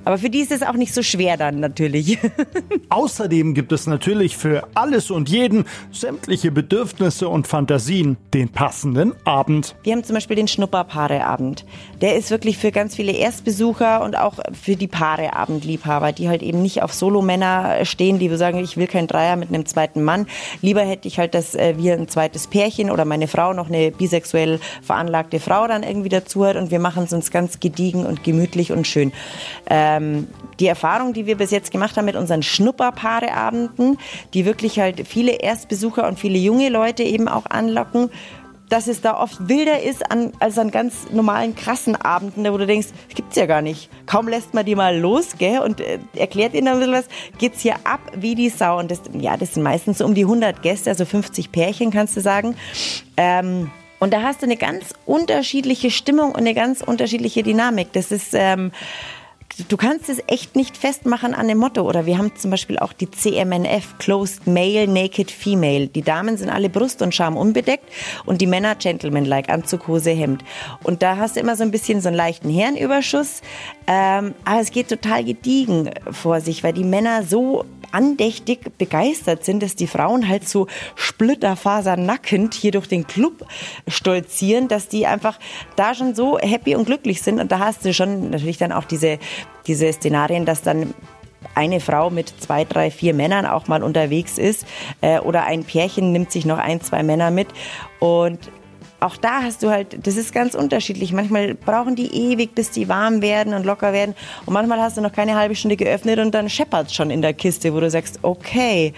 Speaker 1: Aber für die ist es auch nicht so schwer dann natürlich. [laughs]
Speaker 2: Außerdem gibt es natürlich für alles und jeden sämtliche Bedürfnisse und Fantasien den passenden Abend.
Speaker 1: Wir haben zum Beispiel den Schnupperpaareabend. Der ist wirklich für ganz viele Erstbesucher und auch für die Paareabendliebhaber, die halt eben nicht auf Solomänner stehen, die sagen, ich will keinen Dreier mit einem zweiten Mann. Lieber hätte ich halt, dass äh, wir ein zweites Pärchen oder meine Frau noch eine bisexuell veranlagte Frau dann irgendwie dazu hat und wir machen es uns ganz gediegen und gemütlich und schön. Äh, ähm, die Erfahrung, die wir bis jetzt gemacht haben mit unseren Schnupperpaareabenden, die wirklich halt viele Erstbesucher und viele junge Leute eben auch anlocken, dass es da oft wilder ist an, als an ganz normalen krassen Abenden, wo du denkst, das gibt's ja gar nicht. Kaum lässt man die mal los, gell, und äh, erklärt ihnen ein bisschen was, geht's hier ab wie die Sau. Und das, ja, das sind meistens so um die 100 Gäste, also 50 Pärchen, kannst du sagen. Ähm, und da hast du eine ganz unterschiedliche Stimmung und eine ganz unterschiedliche Dynamik. Das ist, ähm, du kannst es echt nicht festmachen an dem Motto. Oder wir haben zum Beispiel auch die CMNF, Closed Male, Naked Female. Die Damen sind alle Brust und Scham unbedeckt und die Männer Gentleman-like, Anzug, Hose, Hemd. Und da hast du immer so ein bisschen so einen leichten Herrenüberschuss. Ähm, aber es geht total gediegen vor sich, weil die Männer so andächtig begeistert sind, dass die Frauen halt so splitterfasernackend hier durch den Club stolzieren, dass die einfach da schon so happy und glücklich sind. Und da hast du schon natürlich dann auch diese, diese Szenarien, dass dann eine Frau mit zwei, drei, vier Männern auch mal unterwegs ist äh, oder ein Pärchen nimmt sich noch ein, zwei Männer mit und auch da hast du halt, das ist ganz unterschiedlich. Manchmal brauchen die ewig, bis die warm werden und locker werden. Und manchmal hast du noch keine halbe Stunde geöffnet und dann scheppert schon in der Kiste, wo du sagst, okay.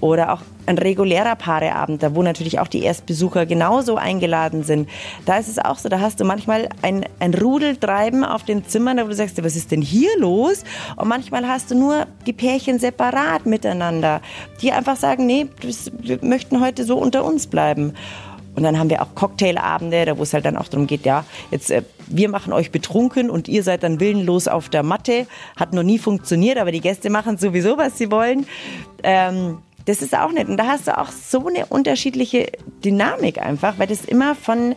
Speaker 1: Oder auch ein regulärer Paareabend, da wo natürlich auch die Erstbesucher genauso eingeladen sind. Da ist es auch so, da hast du manchmal ein, ein Rudeltreiben auf den Zimmern, wo du sagst, was ist denn hier los? Und manchmal hast du nur die Pärchen separat miteinander, die einfach sagen, nee, wir möchten heute so unter uns bleiben. Und dann haben wir auch Cocktailabende, da wo es halt dann auch darum geht, ja, jetzt äh, wir machen euch betrunken und ihr seid dann willenlos auf der Matte. Hat noch nie funktioniert, aber die Gäste machen sowieso, was sie wollen. Ähm, das ist auch nett. Und da hast du auch so eine unterschiedliche Dynamik einfach, weil das immer von,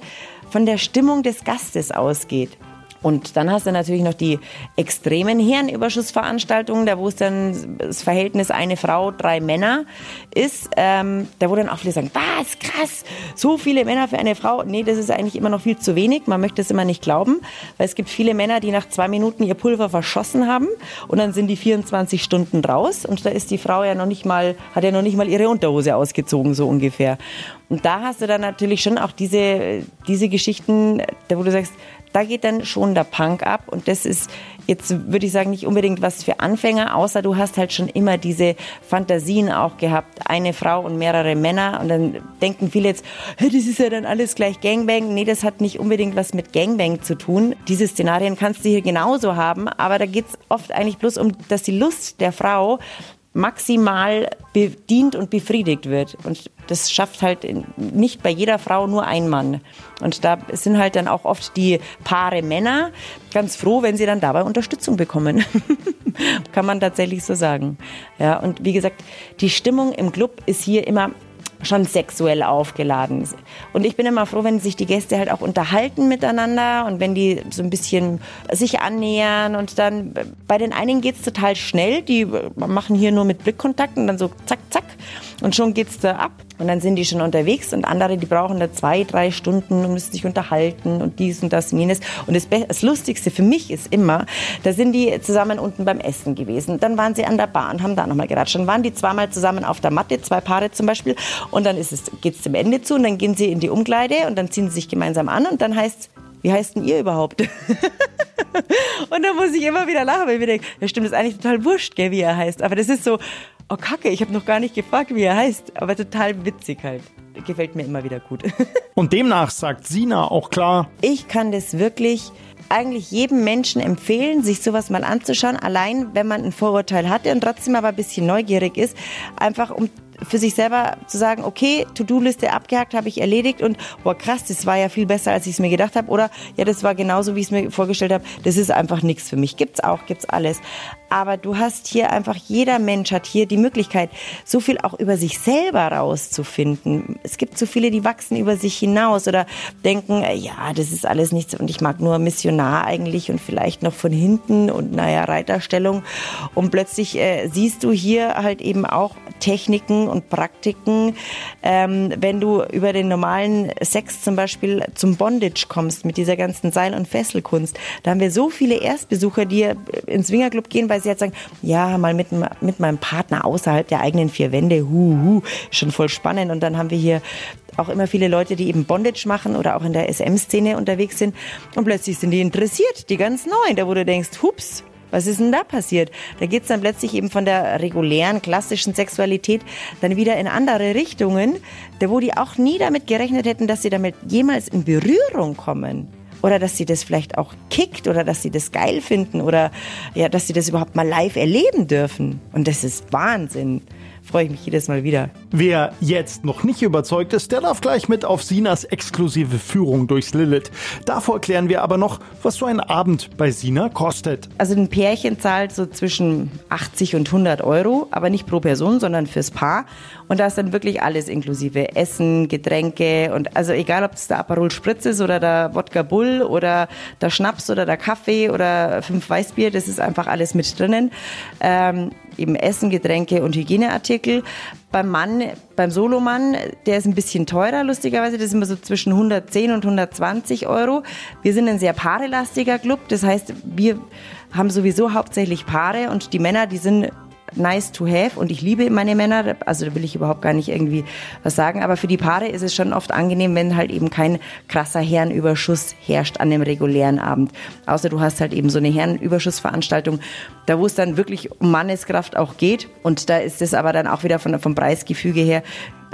Speaker 1: von der Stimmung des Gastes ausgeht. Und dann hast du natürlich noch die extremen Hirnüberschussveranstaltungen, da wo es dann das Verhältnis eine Frau, drei Männer ist, ähm, da wo dann auch viele sagen, was, krass, so viele Männer für eine Frau. Nee, das ist eigentlich immer noch viel zu wenig. Man möchte es immer nicht glauben, weil es gibt viele Männer, die nach zwei Minuten ihr Pulver verschossen haben und dann sind die 24 Stunden raus und da ist die Frau ja noch nicht mal, hat ja noch nicht mal ihre Unterhose ausgezogen, so ungefähr. Und da hast du dann natürlich schon auch diese, diese Geschichten, da wo du sagst, da geht dann schon der Punk ab und das ist jetzt, würde ich sagen, nicht unbedingt was für Anfänger, außer du hast halt schon immer diese Fantasien auch gehabt, eine Frau und mehrere Männer und dann denken viele jetzt, das ist ja dann alles gleich Gangbang. Nee, das hat nicht unbedingt was mit Gangbang zu tun. Diese Szenarien kannst du hier genauso haben, aber da geht es oft eigentlich bloß um, dass die Lust der Frau maximal bedient und befriedigt wird. Und das schafft halt nicht bei jeder Frau nur ein Mann. Und da sind halt dann auch oft die Paare Männer ganz froh, wenn sie dann dabei Unterstützung bekommen. [laughs] Kann man tatsächlich so sagen. Ja, und wie gesagt, die Stimmung im Club ist hier immer schon sexuell aufgeladen. Und ich bin immer froh, wenn sich die Gäste halt auch unterhalten miteinander und wenn die so ein bisschen sich annähern. Und dann bei den einigen geht's total schnell, die machen hier nur mit Blickkontakt und dann so zack, zack und schon geht's da ab. Und dann sind die schon unterwegs und andere, die brauchen da zwei, drei Stunden und müssen sich unterhalten und dies und das und jenes. Und das, das Lustigste für mich ist immer, da sind die zusammen unten beim Essen gewesen. Dann waren sie an der Bahn, haben da nochmal geratscht. Dann waren die zweimal zusammen auf der Matte, zwei Paare zum Beispiel. Und dann ist es, geht's zum Ende zu und dann gehen sie in die Umkleide und dann ziehen sie sich gemeinsam an und dann heißt wie heißt denn ihr überhaupt? [laughs] und dann muss ich immer wieder lachen, weil ich mir denke, ja stimmt, das ist eigentlich total wurscht, gell, wie er heißt. Aber das ist so, oh Kacke, ich habe noch gar nicht gefragt, wie er heißt. Aber total witzig halt. Gefällt mir immer wieder gut. [laughs]
Speaker 2: Und demnach sagt Sina auch klar.
Speaker 1: Ich kann das wirklich eigentlich jedem Menschen empfehlen, sich sowas mal anzuschauen, allein wenn man ein Vorurteil hatte und trotzdem aber ein bisschen neugierig ist, einfach um für sich selber zu sagen, okay, To-Do-Liste abgehakt, habe ich erledigt und boah krass, das war ja viel besser, als ich es mir gedacht habe oder ja, das war genauso, wie ich es mir vorgestellt habe, das ist einfach nichts für mich. Gibt's auch, gibt's alles. Aber du hast hier einfach, jeder Mensch hat hier die Möglichkeit, so viel auch über sich selber rauszufinden. Es gibt so viele, die wachsen über sich hinaus oder denken, äh, ja, das ist alles nichts und ich mag nur Missionar eigentlich und vielleicht noch von hinten und naja, Reiterstellung. Und plötzlich äh, siehst du hier halt eben auch Techniken und Praktiken, ähm, wenn du über den normalen Sex zum Beispiel zum Bondage kommst mit dieser ganzen Seil- und Fesselkunst. Da haben wir so viele Erstbesucher, die ins Swingerclub gehen, weil sie jetzt sagen, ja, mal mit, mit meinem Partner außerhalb der eigenen vier Wände, hu, hu, schon voll spannend. Und dann haben wir hier auch immer viele Leute, die eben Bondage machen oder auch in der SM-Szene unterwegs sind. Und plötzlich sind die interessiert, die ganz neuen, da wo du denkst, hups, was ist denn da passiert? Da geht's dann plötzlich eben von der regulären, klassischen Sexualität dann wieder in andere Richtungen, da wo die auch nie damit gerechnet hätten, dass sie damit jemals in Berührung kommen. Oder dass sie das vielleicht auch kickt oder dass sie das geil finden oder ja, dass sie das überhaupt mal live erleben dürfen. Und das ist Wahnsinn freue ich mich jedes Mal wieder.
Speaker 2: Wer jetzt noch nicht überzeugt ist, der darf gleich mit auf Sinas exklusive Führung durchs Lilith. Davor klären wir aber noch, was so ein Abend bei Sina kostet.
Speaker 1: Also ein Pärchen zahlt so zwischen 80 und 100 Euro, aber nicht pro Person, sondern fürs Paar. Und da ist dann wirklich alles inklusive. Essen, Getränke und also egal, ob es der Aperol Spritz ist oder der Wodka Bull oder der Schnaps oder der Kaffee oder fünf Weißbier, das ist einfach alles mit drinnen. Ähm, eben Essen, Getränke und Hygieneartikel. Beim Mann, beim Solomann, der ist ein bisschen teurer, lustigerweise. Das ist immer so zwischen 110 und 120 Euro. Wir sind ein sehr paarelastiger Club. Das heißt, wir haben sowieso hauptsächlich Paare und die Männer, die sind nice to have und ich liebe meine Männer, also da will ich überhaupt gar nicht irgendwie was sagen, aber für die Paare ist es schon oft angenehm, wenn halt eben kein krasser Herrenüberschuss herrscht an dem regulären Abend. Außer du hast halt eben so eine Herrenüberschussveranstaltung, da wo es dann wirklich um Manneskraft auch geht und da ist es aber dann auch wieder von, vom Preisgefüge her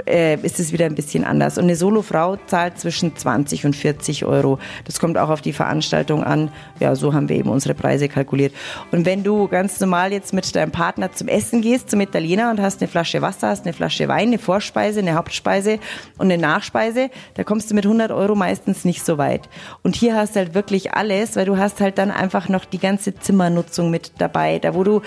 Speaker 1: äh, ist es wieder ein bisschen anders. Und eine Solofrau zahlt zwischen 20 und 40 Euro. Das kommt auch auf die Veranstaltung an. Ja, so haben wir eben unsere Preise kalkuliert. Und wenn du ganz normal jetzt mit deinem Partner zum Essen gehst, zum Italiener und hast eine Flasche Wasser, hast eine Flasche Wein, eine Vorspeise, eine Hauptspeise und eine Nachspeise, da kommst du mit 100 Euro meistens nicht so weit. Und hier hast du halt wirklich alles, weil du hast halt dann einfach noch die ganze Zimmernutzung mit dabei, da wo du,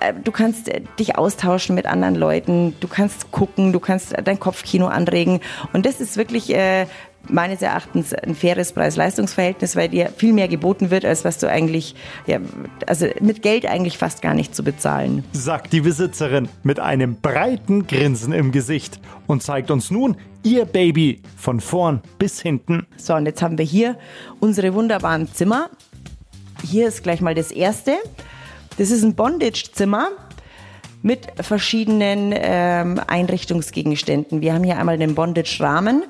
Speaker 1: äh, du kannst dich austauschen mit anderen Leuten, du kannst gucken, du kannst dein Kopfkino anregen. Und das ist wirklich äh, meines Erachtens ein faires Preis-Leistungs-Verhältnis, weil dir viel mehr geboten wird, als was du eigentlich, ja, also mit Geld eigentlich fast gar nicht zu bezahlen.
Speaker 2: Sagt die Besitzerin mit einem breiten Grinsen im Gesicht und zeigt uns nun ihr Baby von vorn bis hinten.
Speaker 1: So, und jetzt haben wir hier unsere wunderbaren Zimmer. Hier ist gleich mal das erste. Das ist ein Bondage-Zimmer mit verschiedenen ähm, Einrichtungsgegenständen. Wir haben hier einmal den Bondage-Rahmen,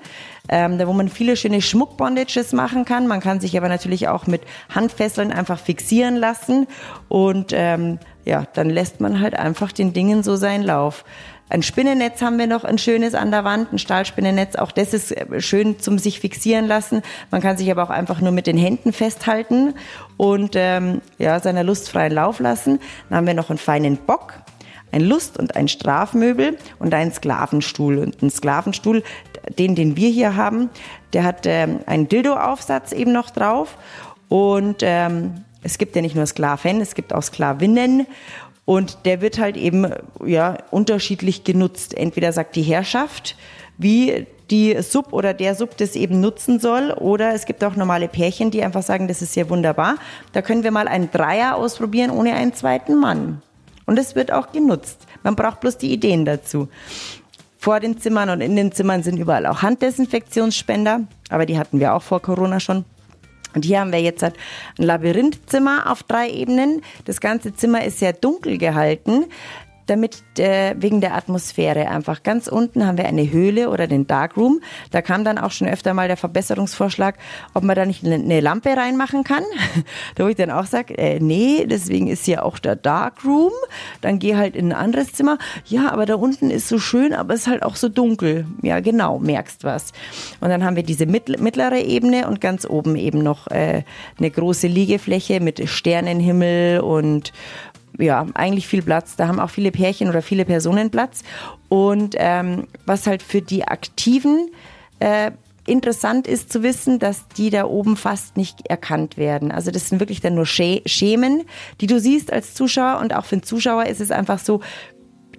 Speaker 1: ähm, wo man viele schöne Schmuck-Bondages machen kann. Man kann sich aber natürlich auch mit Handfesseln einfach fixieren lassen und ähm, ja, dann lässt man halt einfach den Dingen so seinen Lauf. Ein Spinnennetz haben wir noch, ein schönes an der Wand, ein Stahlspinnennetz. Auch das ist äh, schön zum sich fixieren lassen. Man kann sich aber auch einfach nur mit den Händen festhalten und ähm, ja seiner Lust freien Lauf lassen. Dann haben wir noch einen feinen Bock ein Lust- und ein Strafmöbel und ein Sklavenstuhl. Und ein Sklavenstuhl, den, den wir hier haben, der hat ähm, einen Dildo-Aufsatz eben noch drauf. Und ähm, es gibt ja nicht nur Sklaven, es gibt auch Sklavinnen. Und der wird halt eben ja unterschiedlich genutzt. Entweder sagt die Herrschaft, wie die Sub oder der Sub das eben nutzen soll. Oder es gibt auch normale Pärchen, die einfach sagen, das ist ja wunderbar. Da können wir mal einen Dreier ausprobieren ohne einen zweiten Mann. Und es wird auch genutzt. Man braucht bloß die Ideen dazu. Vor den Zimmern und in den Zimmern sind überall auch Handdesinfektionsspender, aber die hatten wir auch vor Corona schon. Und hier haben wir jetzt ein Labyrinthzimmer auf drei Ebenen. Das ganze Zimmer ist sehr dunkel gehalten damit äh, wegen der Atmosphäre einfach. Ganz unten haben wir eine Höhle oder den Darkroom. Da kam dann auch schon öfter mal der Verbesserungsvorschlag, ob man da nicht eine Lampe reinmachen kann. [laughs] da wo ich dann auch sage, äh, nee, deswegen ist hier auch der Darkroom. Dann geh halt in ein anderes Zimmer. Ja, aber da unten ist so schön, aber es ist halt auch so dunkel. Ja, genau, merkst was. Und dann haben wir diese mittlere Ebene und ganz oben eben noch äh, eine große Liegefläche mit Sternenhimmel und ja, eigentlich viel Platz. Da haben auch viele Pärchen oder viele Personen Platz. Und ähm, was halt für die Aktiven äh, interessant ist zu wissen, dass die da oben fast nicht erkannt werden. Also das sind wirklich dann nur Schemen, die du siehst als Zuschauer. Und auch für den Zuschauer ist es einfach so,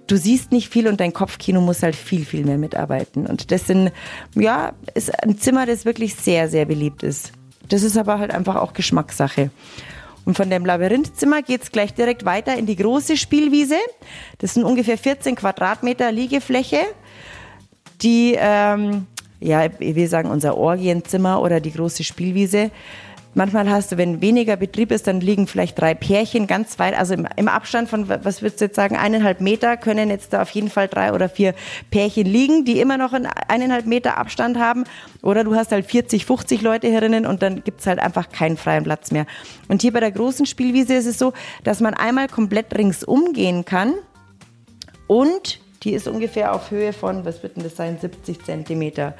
Speaker 1: du siehst nicht viel und dein Kopfkino muss halt viel, viel mehr mitarbeiten. Und das sind, ja, ist ein Zimmer, das wirklich sehr, sehr beliebt ist. Das ist aber halt einfach auch Geschmackssache. Und von dem Labyrinthzimmer geht's gleich direkt weiter in die große Spielwiese. Das sind ungefähr 14 Quadratmeter Liegefläche, die, ähm, ja, wir sagen unser Orgienzimmer oder die große Spielwiese. Manchmal hast du, wenn weniger Betrieb ist, dann liegen vielleicht drei Pärchen ganz weit, also im, im, Abstand von, was würdest du jetzt sagen, eineinhalb Meter können jetzt da auf jeden Fall drei oder vier Pärchen liegen, die immer noch einen eineinhalb Meter Abstand haben. Oder du hast halt 40, 50 Leute herinnen und dann gibt's halt einfach keinen freien Platz mehr. Und hier bei der großen Spielwiese ist es so, dass man einmal komplett ringsum gehen kann und die ist ungefähr auf Höhe von, was wird denn das sein, 70 Zentimeter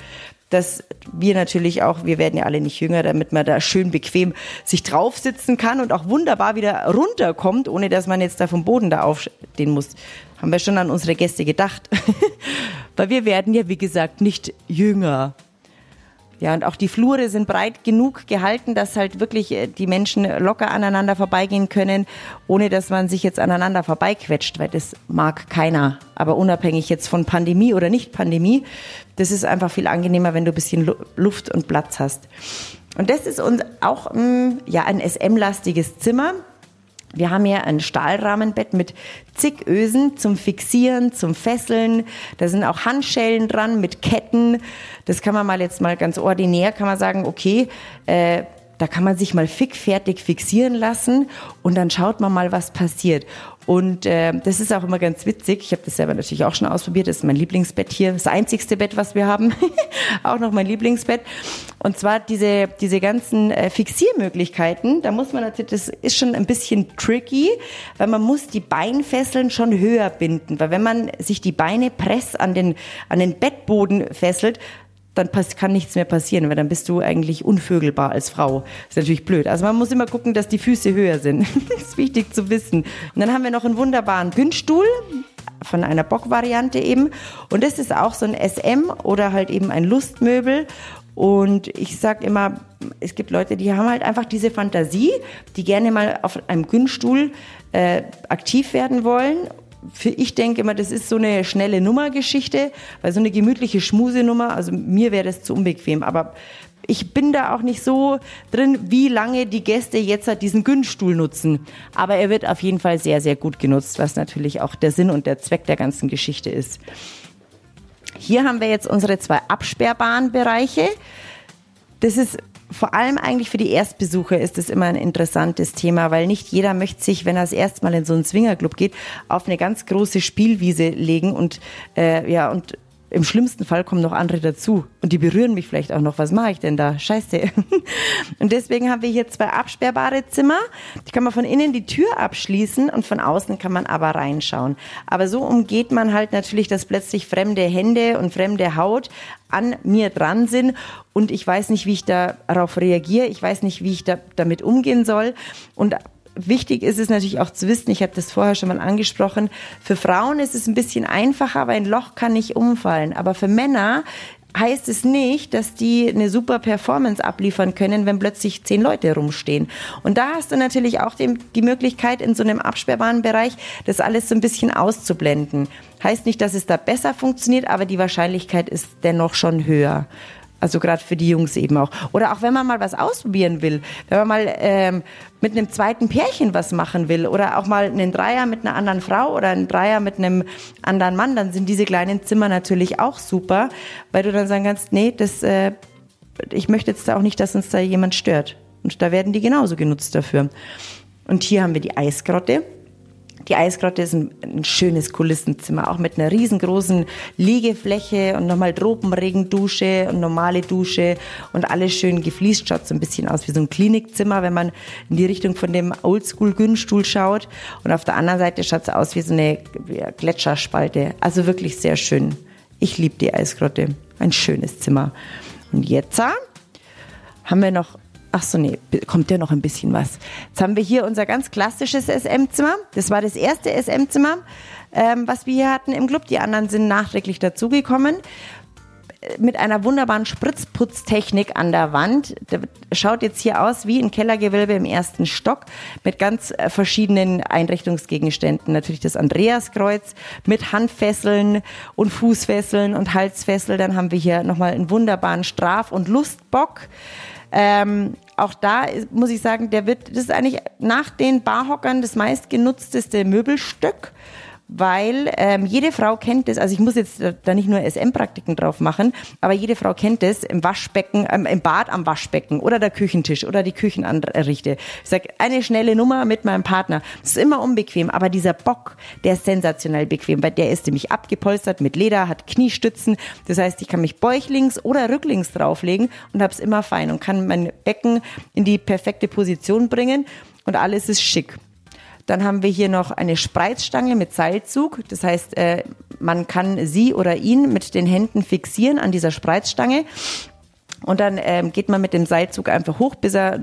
Speaker 1: dass wir natürlich auch, wir werden ja alle nicht jünger, damit man da schön bequem sich draufsitzen kann und auch wunderbar wieder runterkommt, ohne dass man jetzt da vom Boden da aufstehen muss. Haben wir schon an unsere Gäste gedacht. [laughs] Weil wir werden ja, wie gesagt, nicht jünger. Ja, und auch die Flure sind breit genug gehalten, dass halt wirklich äh, die Menschen locker aneinander vorbeigehen können, ohne dass man sich jetzt aneinander vorbeiquetscht, weil das mag keiner. Aber unabhängig jetzt von Pandemie oder nicht Pandemie, das ist einfach viel angenehmer, wenn du ein bisschen Luft und Platz hast. Und das ist uns auch mm, ja, ein SM-lastiges Zimmer. Wir haben hier ein Stahlrahmenbett mit zig Ösen zum Fixieren, zum Fesseln. Da sind auch Handschellen dran mit Ketten. Das kann man mal jetzt mal ganz ordinär, kann man sagen, okay, äh, da kann man sich mal fickfertig fixieren lassen und dann schaut man mal, was passiert. Und äh, das ist auch immer ganz witzig. Ich habe das selber natürlich auch schon ausprobiert. Das ist mein Lieblingsbett hier. Das einzigste Bett, was wir haben. [laughs] auch noch mein Lieblingsbett. Und zwar diese, diese ganzen äh, Fixiermöglichkeiten. Da muss man natürlich, das ist schon ein bisschen tricky, weil man muss die Beinfesseln schon höher binden. Weil wenn man sich die Beine press an den, an den Bettboden fesselt, dann kann nichts mehr passieren, weil dann bist du eigentlich unvögelbar als Frau. Das ist natürlich blöd. Also man muss immer gucken, dass die Füße höher sind. [laughs] das ist wichtig zu wissen. Und dann haben wir noch einen wunderbaren Günststuhl von einer Bockvariante eben. Und das ist auch so ein SM oder halt eben ein Lustmöbel. Und ich sag immer, es gibt Leute, die haben halt einfach diese Fantasie, die gerne mal auf einem Günststuhl äh, aktiv werden wollen für, ich denke immer, das ist so eine schnelle Nummergeschichte, weil so eine gemütliche Schmusenummer, also mir wäre das zu unbequem, aber ich bin da auch nicht so drin, wie lange die Gäste jetzt halt diesen Günststuhl nutzen. Aber er wird auf jeden Fall sehr, sehr gut genutzt, was natürlich auch der Sinn und der Zweck der ganzen Geschichte ist. Hier haben wir jetzt unsere zwei absperrbaren Bereiche. Das ist vor allem eigentlich für die Erstbesucher ist es immer ein interessantes Thema, weil nicht jeder möchte sich, wenn er das erste Mal in so einen Swingerclub geht, auf eine ganz große Spielwiese legen und äh, ja und im schlimmsten Fall kommen noch andere dazu und die berühren mich vielleicht auch noch. Was mache ich denn da? Scheiße. [laughs] Und deswegen haben wir hier zwei absperrbare Zimmer. Die kann man von innen die Tür abschließen und von außen kann man aber reinschauen. Aber so umgeht man halt natürlich, dass plötzlich fremde Hände und fremde Haut an mir dran sind und ich weiß nicht, wie ich darauf reagiere. Ich weiß nicht, wie ich da, damit umgehen soll. Und wichtig ist es natürlich auch zu wissen, ich habe das vorher schon mal angesprochen, für Frauen ist es ein bisschen einfacher, weil ein Loch kann nicht umfallen. Aber für Männer heißt es nicht, dass die eine super Performance abliefern können, wenn plötzlich zehn Leute rumstehen. Und da hast du natürlich auch die, Möglichkeit, in so einem absperrbaren Bereich das alles so ein bisschen auszublenden. Heißt nicht, dass es da besser funktioniert, aber die Wahrscheinlichkeit ist dennoch schon höher. Also gerade für die Jungs eben auch. Oder auch wenn man mal was ausprobieren will, wenn man mal ähm, mit einem zweiten Pärchen was machen will oder auch mal einen Dreier mit einer anderen Frau oder einen Dreier mit einem anderen Mann, dann sind diese kleinen Zimmer natürlich auch super, weil du dann sagen kannst, nee, das, äh, ich möchte jetzt auch nicht, dass uns da jemand stört. Und da werden die genauso genutzt dafür. Und hier haben wir die Eisgrotte. Die Eisgrotte ist ein, ein, schönes Kulissenzimmer, auch mit einer riesengroßen Liegefläche und nochmal Tropenregendusche und normale Dusche und alles schön gefliest. Schaut so ein bisschen aus wie so ein Klinikzimmer, wenn man in die Richtung von dem Oldschool-Günststuhl schaut. Und auf der anderen Seite schaut es aus wie so eine Gletscherspalte. Also wirklich sehr schön. Ich liebe die Eisgrotte. Ein schönes Zimmer. Und jetzt haben wir noch Ach so, nee, kommt ja noch ein bisschen was. Jetzt haben wir hier unser ganz klassisches SM-Zimmer. Das war das erste SM-Zimmer, ähm, was wir hier hatten im Club. Die anderen sind nachträglich dazugekommen. Mit einer wunderbaren Spritzputztechnik an der Wand. Der schaut jetzt hier aus wie ein Kellergewölbe im ersten Stock mit ganz äh, verschiedenen Einrichtungsgegenständen. Natürlich das Andreaskreuz mit Handfesseln und Fußfesseln und Halsfessel. Dann haben wir hier nochmal einen wunderbaren Straf- und Lustbock ähm, auch da muss ich sagen, der wird, das ist eigentlich nach den Barhockern das meistgenutzteste Möbelstück weil ähm, jede Frau kennt es, also ich muss jetzt da nicht nur SM-Praktiken drauf machen, aber jede Frau kennt es im Waschbecken, ähm, im Bad am Waschbecken oder der Küchentisch oder die Küchenanrichte. Ich sag eine schnelle Nummer mit meinem Partner. Das ist immer unbequem, aber dieser Bock, der ist sensationell bequem, weil der ist nämlich abgepolstert mit Leder, hat Kniestützen. Das heißt, ich kann mich bäuchlings oder rücklings drauflegen und habe es immer fein und kann mein Becken in die perfekte Position bringen und alles ist schick. Dann haben wir hier noch eine Spreizstange mit Seilzug. Das heißt, äh, man kann sie oder ihn mit den Händen fixieren an dieser Spreizstange. Und dann ähm, geht man mit dem Seilzug einfach hoch, bis er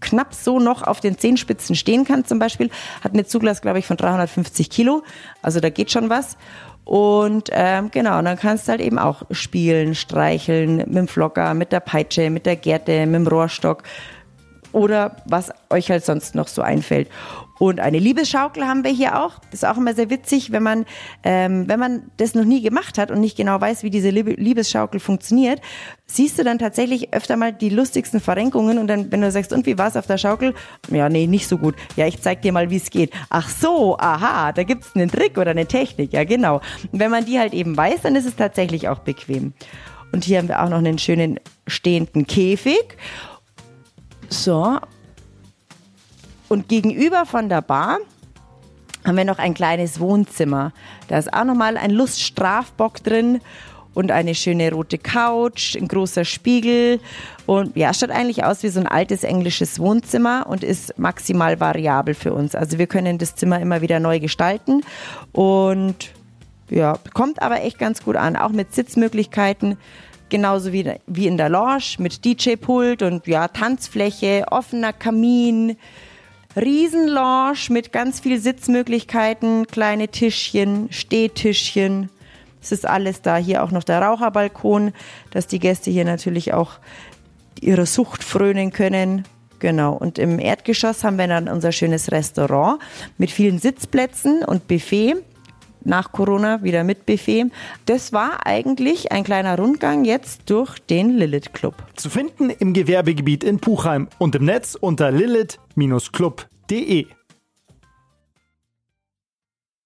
Speaker 1: knapp so noch auf den Zehenspitzen stehen kann zum Beispiel. Hat eine Zuglast, glaube ich, von 350 Kilo. Also da geht schon was. Und ähm, genau, dann kannst du halt eben auch spielen, streicheln mit dem Flocker, mit der Peitsche, mit der Gerte, mit dem Rohrstock oder was euch halt sonst noch so einfällt. Und eine Liebesschaukel haben wir hier auch. Das ist auch immer sehr witzig, wenn man, ähm, wenn man das noch nie gemacht hat und nicht genau weiß, wie diese Liebesschaukel funktioniert, siehst du dann tatsächlich öfter mal die lustigsten Verrenkungen und dann, wenn du sagst, und wie war's auf der Schaukel? Ja, nee, nicht so gut. Ja, ich zeig dir mal, wie es geht. Ach so, aha, da gibt's einen Trick oder eine Technik. Ja, genau. Und wenn man die halt eben weiß, dann ist es tatsächlich auch bequem. Und hier haben wir auch noch einen schönen stehenden Käfig. So, und gegenüber von der Bar haben wir noch ein kleines Wohnzimmer. Da ist auch nochmal ein Luststrafbock drin und eine schöne rote Couch, ein großer Spiegel und ja, schaut eigentlich aus wie so ein altes englisches Wohnzimmer und ist maximal variabel für uns. Also wir können das Zimmer immer wieder neu gestalten und ja, kommt aber echt ganz gut an, auch mit Sitzmöglichkeiten. Genauso wie, wie in der Lounge mit DJ-Pult und ja, Tanzfläche, offener Kamin, Riesenlounge mit ganz viel Sitzmöglichkeiten, kleine Tischchen, Stehtischchen. Es ist alles da. Hier auch noch der Raucherbalkon, dass die Gäste hier natürlich auch ihrer Sucht frönen können. Genau. Und im Erdgeschoss haben wir dann unser schönes Restaurant mit vielen Sitzplätzen und Buffet. Nach Corona wieder mit Buffet. Das war eigentlich ein kleiner Rundgang jetzt durch den Lilith Club.
Speaker 2: Zu finden im Gewerbegebiet in Puchheim und im Netz unter lilith-club.de.